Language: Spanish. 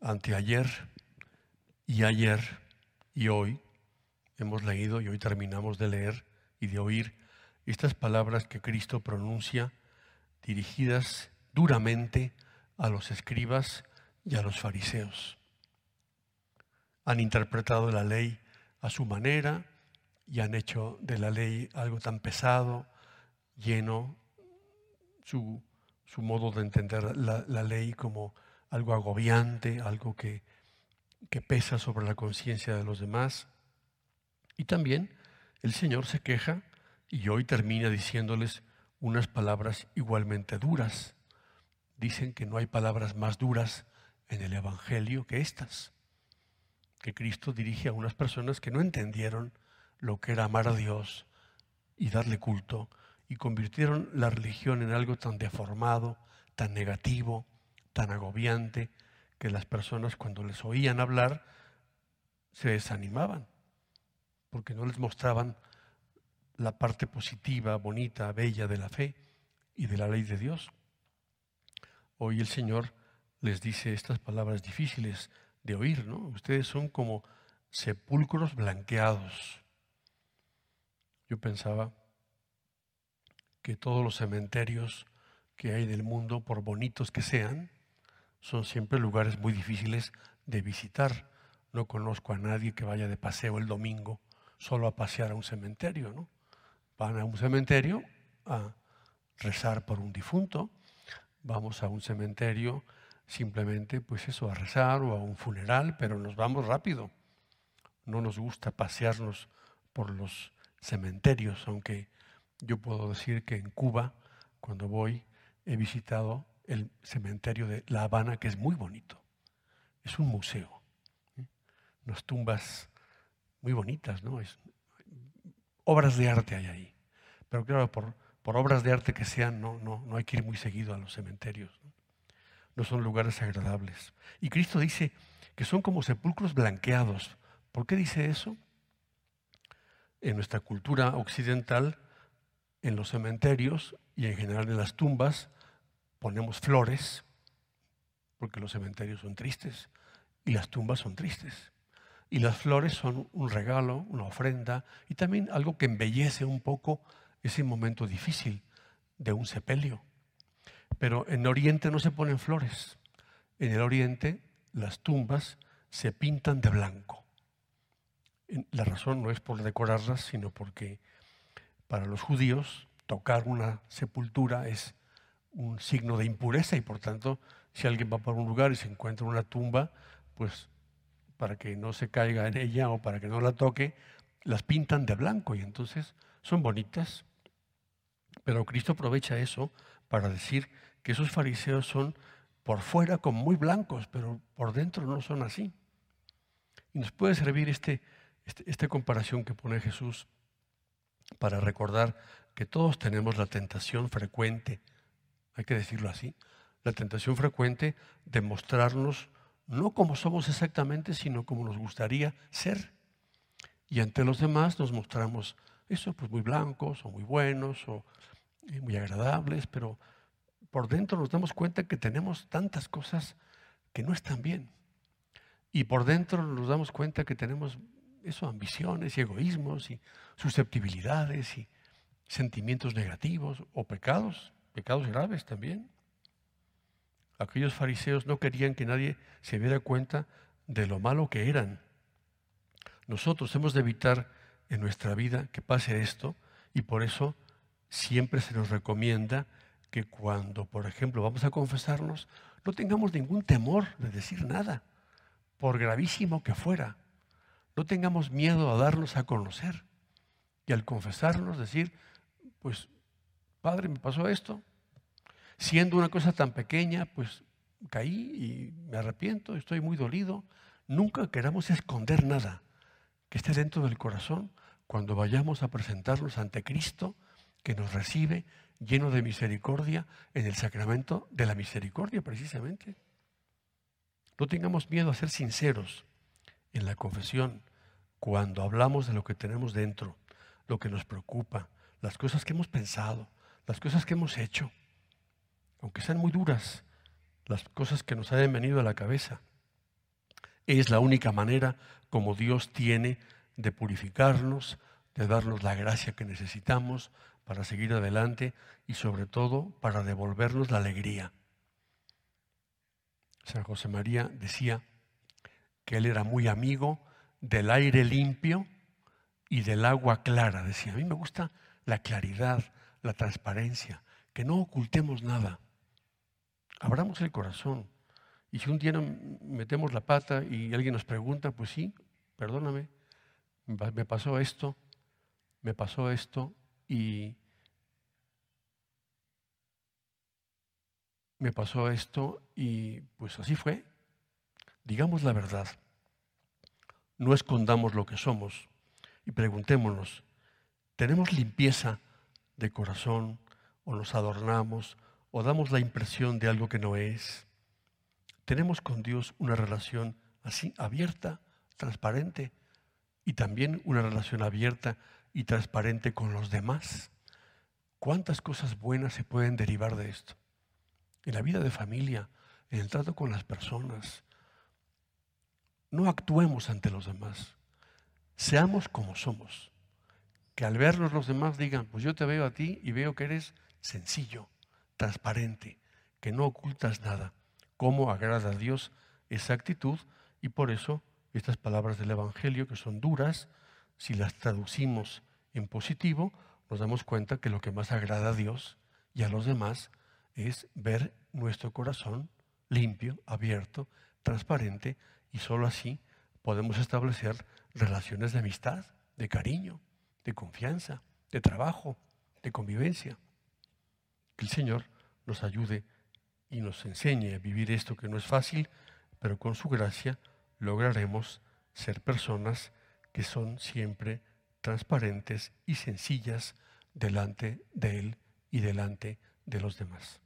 anteayer y ayer y hoy hemos leído y hoy terminamos de leer y de oír estas palabras que Cristo pronuncia dirigidas duramente a los escribas y a los fariseos. Han interpretado la ley a su manera y han hecho de la ley algo tan pesado, lleno, su, modo de entender la, la, ley como algo agobiante, algo que, que pesa sobre la conciencia de los demás. Y también el Señor se queja y hoy termina diciéndoles unas palabras igualmente duras. Dicen que no hay palabras más duras en el Evangelio que estas, que Cristo dirige a unas personas que no entendieron lo que era amar a Dios y darle culto, y convirtieron la religión en algo tan deformado, tan negativo, tan agobiante, que las personas cuando les oían hablar se desanimaban, porque no les mostraban la parte positiva, bonita, bella de la fe y de la ley de Dios. Hoy el Señor les dice estas palabras difíciles de oír, ¿no? Ustedes son como sepulcros blanqueados. Yo pensaba que todos los cementerios que hay en el mundo, por bonitos que sean, son siempre lugares muy difíciles de visitar. No conozco a nadie que vaya de paseo el domingo solo a pasear a un cementerio, ¿no? Van a un cementerio a rezar por un difunto, vamos a un cementerio simplemente, pues eso, a rezar o a un funeral, pero nos vamos rápido. No nos gusta pasearnos por los cementerios, aunque yo puedo decir que en Cuba, cuando voy, he visitado el cementerio de La Habana, que es muy bonito. Es un museo. Unas tumbas muy bonitas, ¿no? Es, obras de arte hay ahí. Pero claro, por, por obras de arte que sean, no, no, no hay que ir muy seguido a los cementerios. ¿no? no son lugares agradables. Y Cristo dice que son como sepulcros blanqueados. ¿Por qué dice eso? En nuestra cultura occidental, en los cementerios y en general en las tumbas, ponemos flores, porque los cementerios son tristes y las tumbas son tristes. Y las flores son un regalo, una ofrenda y también algo que embellece un poco ese momento difícil de un sepelio. Pero en Oriente no se ponen flores. En el Oriente las tumbas se pintan de blanco. La razón no es por decorarlas, sino porque para los judíos tocar una sepultura es un signo de impureza y por tanto si alguien va por un lugar y se encuentra una tumba, pues para que no se caiga en ella o para que no la toque, las pintan de blanco y entonces son bonitas. Pero Cristo aprovecha eso para decir que esos fariseos son por fuera como muy blancos, pero por dentro no son así. Y nos puede servir este, este, esta comparación que pone Jesús para recordar que todos tenemos la tentación frecuente, hay que decirlo así, la tentación frecuente de mostrarnos no como somos exactamente, sino como nos gustaría ser. Y ante los demás nos mostramos eso, pues muy blancos o muy buenos o eh, muy agradables, pero por dentro nos damos cuenta que tenemos tantas cosas que no están bien. Y por dentro nos damos cuenta que tenemos ambiciones y egoísmos y susceptibilidades y sentimientos negativos o pecados, pecados graves también. Aquellos fariseos no querían que nadie se diera cuenta de lo malo que eran. Nosotros hemos de evitar en nuestra vida que pase esto y por eso siempre se nos recomienda que cuando, por ejemplo, vamos a confesarnos, no tengamos ningún temor de decir nada, por gravísimo que fuera. No tengamos miedo a darnos a conocer y al confesarnos decir, pues, Padre, me pasó esto. Siendo una cosa tan pequeña, pues caí y me arrepiento, estoy muy dolido. Nunca queramos esconder nada que esté dentro del corazón cuando vayamos a presentarnos ante Cristo que nos recibe lleno de misericordia en el sacramento de la misericordia precisamente. No tengamos miedo a ser sinceros en la confesión cuando hablamos de lo que tenemos dentro, lo que nos preocupa, las cosas que hemos pensado, las cosas que hemos hecho, aunque sean muy duras, las cosas que nos hayan venido a la cabeza. Es la única manera como Dios tiene de purificarnos, de darnos la gracia que necesitamos para seguir adelante y sobre todo para devolvernos la alegría. San José María decía que él era muy amigo del aire limpio y del agua clara. Decía, a mí me gusta la claridad, la transparencia, que no ocultemos nada. Abramos el corazón. Y si un día metemos la pata y alguien nos pregunta, pues sí, perdóname, me pasó esto, me pasó esto y me pasó esto y pues así fue. Digamos la verdad. No escondamos lo que somos y preguntémonos, ¿tenemos limpieza de corazón o nos adornamos o damos la impresión de algo que no es? ¿Tenemos con Dios una relación así abierta, transparente y también una relación abierta y transparente con los demás? ¿Cuántas cosas buenas se pueden derivar de esto? En la vida de familia, en el trato con las personas. No actuemos ante los demás. Seamos como somos. Que al vernos los demás digan, pues yo te veo a ti y veo que eres sencillo, transparente, que no ocultas nada. ¿Cómo agrada a Dios esa actitud? Y por eso estas palabras del Evangelio, que son duras, si las traducimos en positivo, nos damos cuenta que lo que más agrada a Dios y a los demás es ver nuestro corazón limpio, abierto, transparente, y sólo así podemos establecer relaciones de amistad, de cariño, de confianza, de trabajo, de convivencia. Que el Señor nos ayude y nos enseñe a vivir esto que no es fácil, pero con su gracia lograremos ser personas que son siempre transparentes y sencillas delante de Él y delante de los demás.